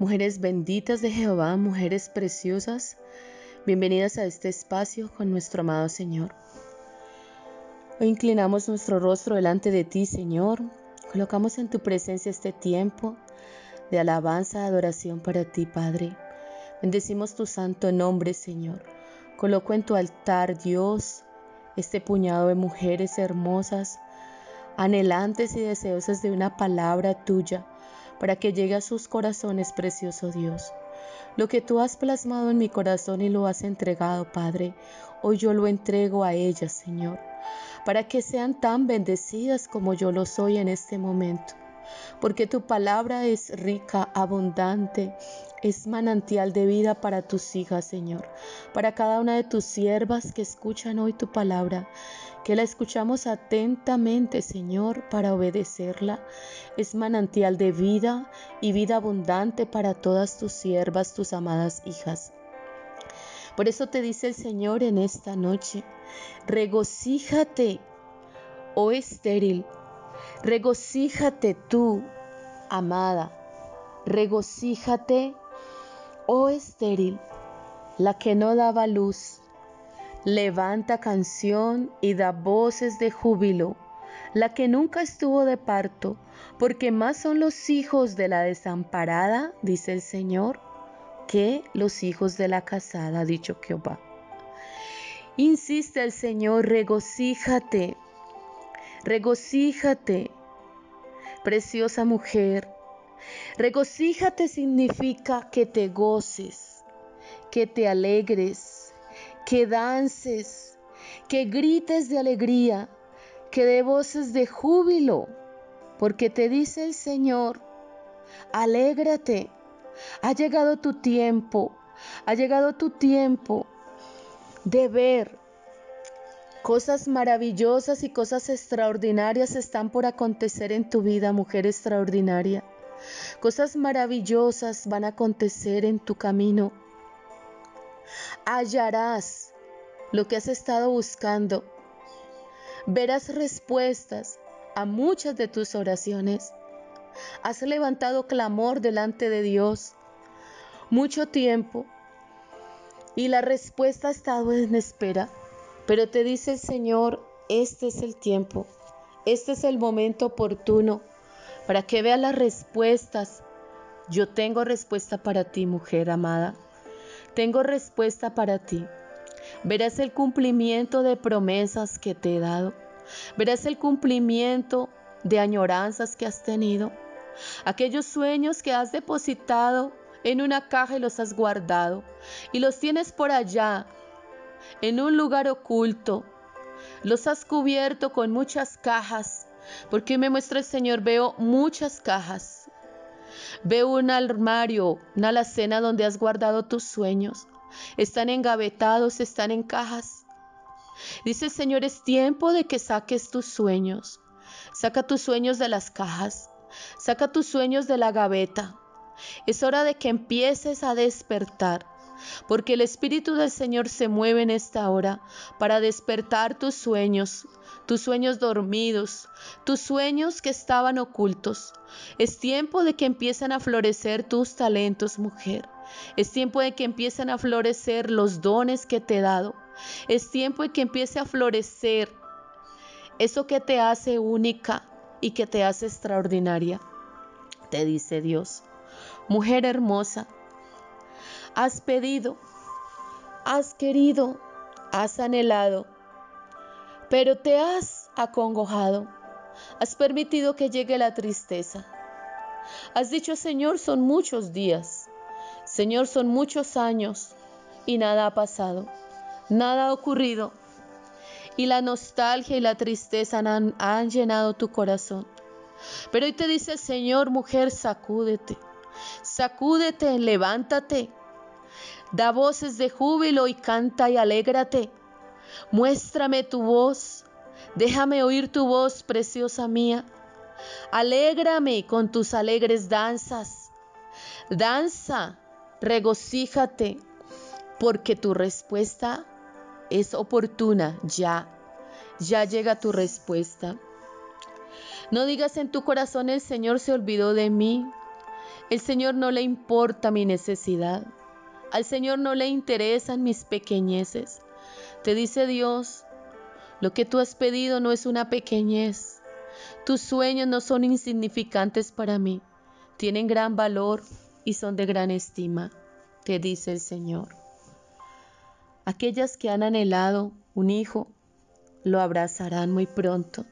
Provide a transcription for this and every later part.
mujeres benditas de Jehová, mujeres preciosas, bienvenidas a este espacio con nuestro amado Señor. Hoy inclinamos nuestro rostro delante de ti, Señor, colocamos en tu presencia este tiempo de alabanza, adoración para ti, Padre. Bendecimos tu santo nombre, Señor. Coloco en tu altar, Dios, este puñado de mujeres hermosas, anhelantes y deseosas de una palabra tuya, para que llegue a sus corazones, precioso Dios. Lo que tú has plasmado en mi corazón y lo has entregado, Padre, hoy yo lo entrego a ellas, Señor, para que sean tan bendecidas como yo lo soy en este momento porque tu palabra es rica, abundante, es manantial de vida para tus hijas, Señor, para cada una de tus siervas que escuchan hoy tu palabra, que la escuchamos atentamente, Señor, para obedecerla. Es manantial de vida y vida abundante para todas tus siervas, tus amadas hijas. Por eso te dice el Señor en esta noche, regocíjate, oh estéril, Regocíjate tú, amada, regocíjate, oh estéril, la que no daba luz. Levanta canción y da voces de júbilo, la que nunca estuvo de parto, porque más son los hijos de la desamparada, dice el Señor, que los hijos de la casada, dicho Jehová. Insiste el Señor, regocíjate, Regocíjate, preciosa mujer. Regocíjate significa que te goces, que te alegres, que dances, que grites de alegría, que de voces de júbilo, porque te dice el Señor, alégrate, ha llegado tu tiempo, ha llegado tu tiempo de ver Cosas maravillosas y cosas extraordinarias están por acontecer en tu vida, mujer extraordinaria. Cosas maravillosas van a acontecer en tu camino. Hallarás lo que has estado buscando. Verás respuestas a muchas de tus oraciones. Has levantado clamor delante de Dios mucho tiempo y la respuesta ha estado en espera. Pero te dice el Señor, este es el tiempo, este es el momento oportuno para que veas las respuestas. Yo tengo respuesta para ti, mujer amada. Tengo respuesta para ti. Verás el cumplimiento de promesas que te he dado. Verás el cumplimiento de añoranzas que has tenido. Aquellos sueños que has depositado en una caja y los has guardado. Y los tienes por allá en un lugar oculto. Los has cubierto con muchas cajas, porque me muestra el Señor, veo muchas cajas. Veo un armario, una alacena donde has guardado tus sueños. Están engavetados, están en cajas. Dice el Señor, es tiempo de que saques tus sueños. Saca tus sueños de las cajas. Saca tus sueños de la gaveta. Es hora de que empieces a despertar porque el Espíritu del Señor se mueve en esta hora para despertar tus sueños, tus sueños dormidos, tus sueños que estaban ocultos. Es tiempo de que empiecen a florecer tus talentos, mujer. Es tiempo de que empiecen a florecer los dones que te he dado. Es tiempo de que empiece a florecer eso que te hace única y que te hace extraordinaria. Te dice Dios, mujer hermosa, Has pedido, has querido, has anhelado, pero te has acongojado. Has permitido que llegue la tristeza. Has dicho, Señor, son muchos días. Señor, son muchos años y nada ha pasado. Nada ha ocurrido. Y la nostalgia y la tristeza han, han llenado tu corazón. Pero hoy te dice, Señor, mujer, sacúdete. Sacúdete, levántate. Da voces de júbilo y canta y alégrate. Muéstrame tu voz. Déjame oír tu voz, preciosa mía. Alégrame con tus alegres danzas. Danza, regocíjate, porque tu respuesta es oportuna ya. Ya llega tu respuesta. No digas en tu corazón el Señor se olvidó de mí. El Señor no le importa mi necesidad. Al Señor no le interesan mis pequeñeces. Te dice Dios, lo que tú has pedido no es una pequeñez. Tus sueños no son insignificantes para mí. Tienen gran valor y son de gran estima, te dice el Señor. Aquellas que han anhelado un hijo, lo abrazarán muy pronto.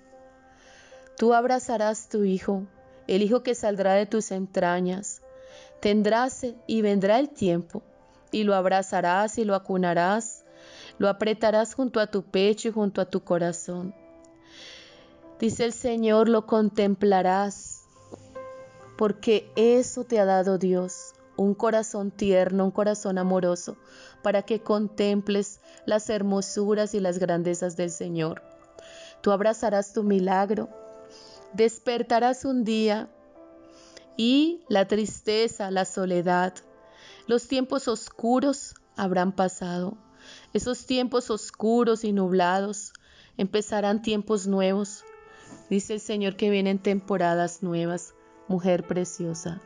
Tú abrazarás tu hijo, el hijo que saldrá de tus entrañas. Tendrás y vendrá el tiempo, y lo abrazarás y lo acunarás, lo apretarás junto a tu pecho y junto a tu corazón. Dice el Señor, lo contemplarás, porque eso te ha dado Dios, un corazón tierno, un corazón amoroso, para que contemples las hermosuras y las grandezas del Señor. Tú abrazarás tu milagro, despertarás un día y la tristeza, la soledad, los tiempos oscuros habrán pasado. Esos tiempos oscuros y nublados empezarán tiempos nuevos. Dice el Señor que vienen temporadas nuevas, mujer preciosa.